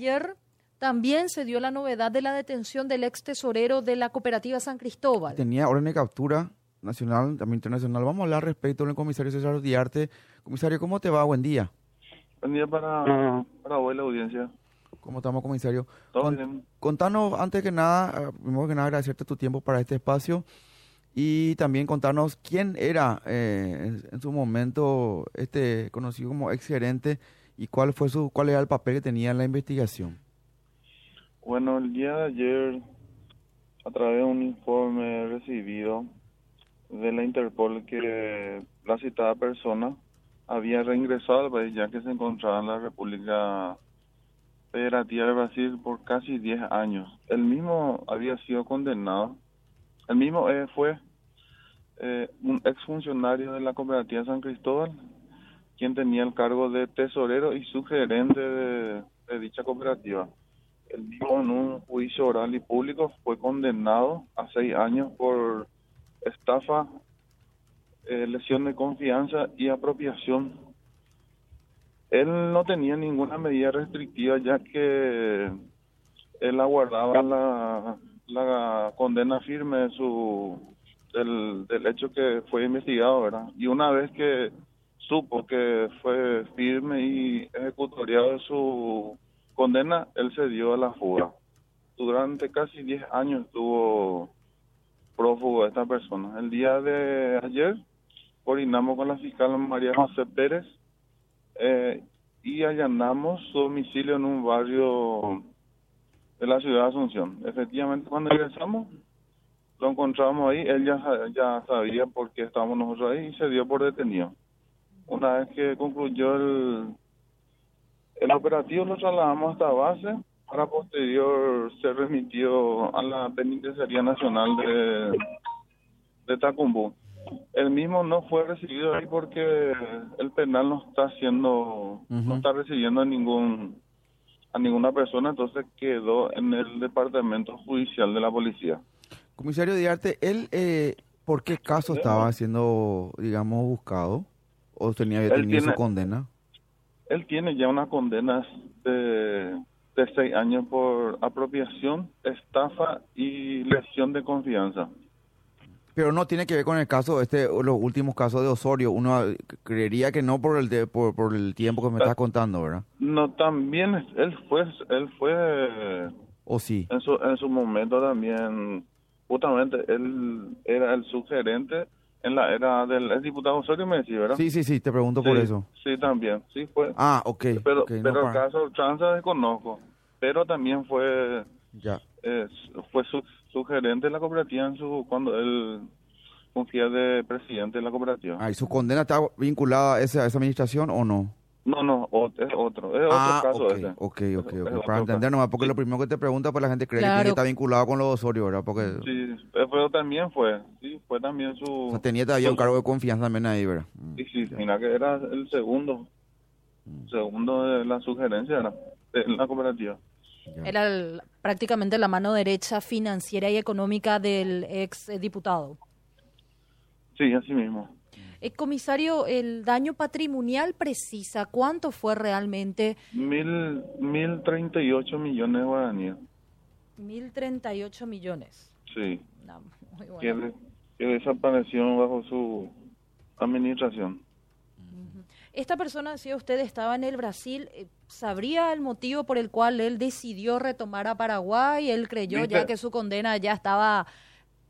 ayer también se dio la novedad de la detención del ex tesorero de la cooperativa San Cristóbal. Tenía orden de captura nacional, también internacional. Vamos a hablar respecto al comisario César Diarte. Comisario, ¿cómo te va? Buen día. Buen día para, para hoy la audiencia. ¿Cómo estamos, comisario? Todo Con- bien. contanos, antes que nada, eh, primero que nada, agradecerte tu tiempo para este espacio y también contarnos quién era eh, en, en su momento este conocido como ex gerente y cuál fue su cuál era el papel que tenía en la investigación. Bueno, el día de ayer, a través de un informe recibido de la Interpol, que la citada persona había reingresado al país ya que se encontraba en la República Federativa de Brasil por casi 10 años. El mismo había sido condenado. El mismo eh, fue eh, un exfuncionario de la cooperativa San Cristóbal, quien tenía el cargo de tesorero y sugerente de, de dicha cooperativa. El mismo en un juicio oral y público fue condenado a seis años por estafa, eh, lesión de confianza y apropiación. Él no tenía ninguna medida restrictiva ya que él aguardaba la, condena firme de su del, del hecho que fue investigado, ¿verdad? Y una vez que supo que fue firme y ejecutoriado su condena, él se dio a la fuga. Durante casi 10 años estuvo prófugo esta persona. El día de ayer coordinamos con la fiscal María José Pérez eh, y allanamos su domicilio en un barrio de la ciudad de Asunción. Efectivamente, cuando regresamos, lo encontramos ahí, él ya, ya sabía por qué estábamos nosotros ahí y se dio por detenido. Una vez que concluyó el, el operativo, lo trasladamos hasta base para posterior ser remitido a la Penitenciaría Nacional de, de Tacumbú. El mismo no fue recibido ahí porque el penal no está haciendo, no está recibiendo a ningún a ninguna persona, entonces quedó en el departamento judicial de la policía. Comisario Diarte, él eh, ¿por qué caso estaba siendo, digamos, buscado o tenía había tenido su tiene- condena? Él tiene ya una condena de, de seis años por apropiación, estafa y lesión de confianza. Pero no tiene que ver con el caso, este, los últimos casos de Osorio. Uno eh, creería que no por el de- por, por el tiempo que me estás contando, ¿verdad? No, también él fue, él fue ¿O sí? en su, en su momento también, justamente él era el sugerente en la era del el diputado Osorio, me decía, ¿verdad? Sí, sí, sí, te pregunto por eso. Sí, también, sí fue. Ah, ok. pero ok, no pero el para- caso Tranza desconozco, pero también fue Ya. eh, fue su, sugerente de la cooperativa en su cuando él fungía de presidente de la cooperativa. Ah, ¿y su condena está vinculada a esa, a esa administración o no? No, no, ot- es otro, es ah, otro caso ok, ese. ok, ok, Es ok. otro Para entender caso. nomás, porque Sí. lo primero que te pregunta, pues la gente cree que Claro. tiene que estar vinculado con los Osorio, ¿verdad? Porque Sí, eh, pero también fue, sí, fue también su... o sea, tenía todavía un cargo de confianza también ahí, ¿verdad? Mm. Sí, sí, mira que era el segundo, segundo de la sugerencia era de la cooperativa. Ya. Era el- prácticamente la mano derecha financiera y económica del ex diputado. Sí, así mismo. Eh, comisario, el daño patrimonial precisa cuánto fue realmente Mil, mil treinta y ocho millones de guaraníes. 1.038 millones. Sí, No, muy bueno. que, de- que desapareció bajo su administración. Esta persona, decía usted, estaba en el Brasil. eh, ¿Sabría el motivo por el cual él decidió retomar a Paraguay? Él creyó ya que su condena ya estaba,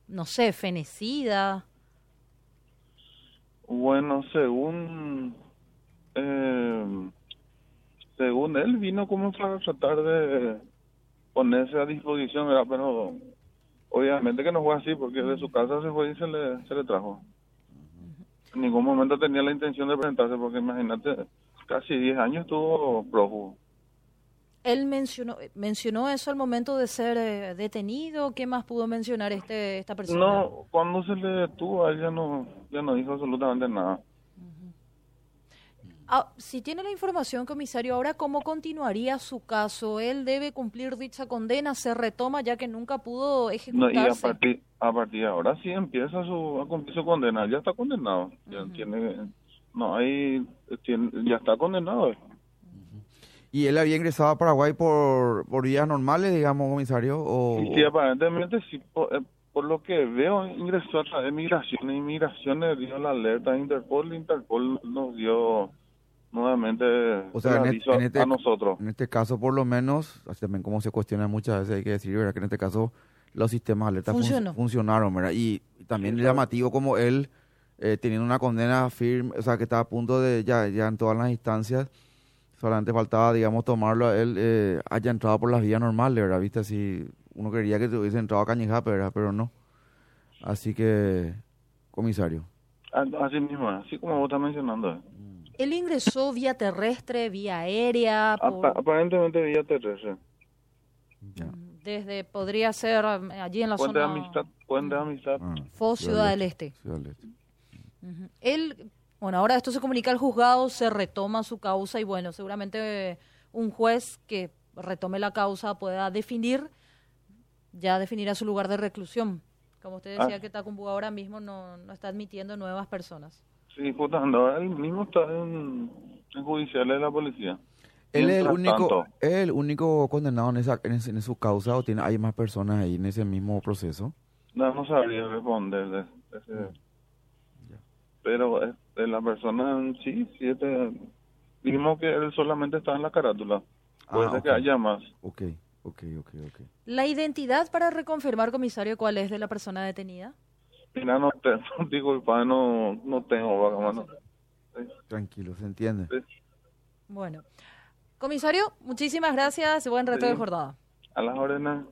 no sé, fenecida. Bueno, según eh, según él vino como para tratar de ponerse a disposición, pero obviamente que no fue así porque de su casa se fue y se le, se le trajo. En ningún momento tenía la intención de presentarse porque imagínate, casi 10 años estuvo prófugo. Él mencionó, mencionó eso al momento de ser eh, detenido. ¿Qué más pudo mencionar este esta persona? No, cuando se le detuvo él ya no, ya no dijo absolutamente nada. Ah, si tiene la información, comisario, ahora cómo continuaría su caso. Él debe cumplir dicha condena, se retoma ya que nunca pudo No, y a ejecutarse. partir, a partir de ahora sí empieza su, a cumplir su condena. Ya está condenado. Ya tiene, no hay, tiene- ya está condenado. ¿Y él había ingresado a Paraguay por, por vías normales, digamos, comisario? O, Sí, sí, aparentemente sí, por, eh, por lo que veo, ingresó a través de migración. Y migración le dio la alerta a Interpol. Interpol nos dio nuevamente O sea, en, en este, a nosotros. en este caso, por lo menos, así también como se cuestiona muchas veces, hay que decir, ¿verdad? Que en este caso los sistemas de alerta fun- funcionaron, ¿verdad? Y, también Sí, es claro. llamativo como él, eh, teniendo una condena firme, o sea, que estaba a punto de, ya, ya en todas las instancias, solamente faltaba, digamos, tomarlo a él, eh, haya entrado por las vías normales, ¿verdad? Viste, así, uno quería que hubiese entrado a Cañijape, ¿verdad? Pero no. Así que, comisario. A- Así mismo, así como vos estás mencionando. eh. Él ingresó vía terrestre, vía aérea, por- Apa- aparentemente vía terrestre. Ya. desde, podría ser um, allí en la Puente de zona amistad, puente de amistad. Ah, Fo Ciudad del Este. Ciudad del Este. Él, bueno, ahora esto se comunica al juzgado, se retoma su causa y bueno, seguramente un juez que retome la causa pueda definir, ya definirá su lugar de reclusión. Como usted decía Ah. que Tacumbu ahora mismo no, no está admitiendo nuevas personas. Sí, justamente ahora él mismo está en, en judiciales de la policía. Él es el único, tanto, el único condenado en esa, en, su causa o tiene, hay más personas ahí en ese mismo proceso. no, no sabría responder de, de ese- Pero este, la persona en sí, sí, este, dijimos que él solamente está en la carátula. Puede Ah, ser que haya más. Ok, ok, ok, ok. La identidad para reconfirmar, comisario, cuál es de la persona detenida. Mira, no te, disculpa, no, no tengo vaga, mano. Tranquilo, se entiende. Bueno, comisario, muchísimas gracias. Buen resto Sí. de jornada. A las órdenes.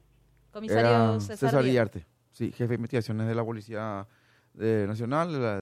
Comisario Era César, César sí, jefe de investigaciones de la Policía eh, Nacional, de la-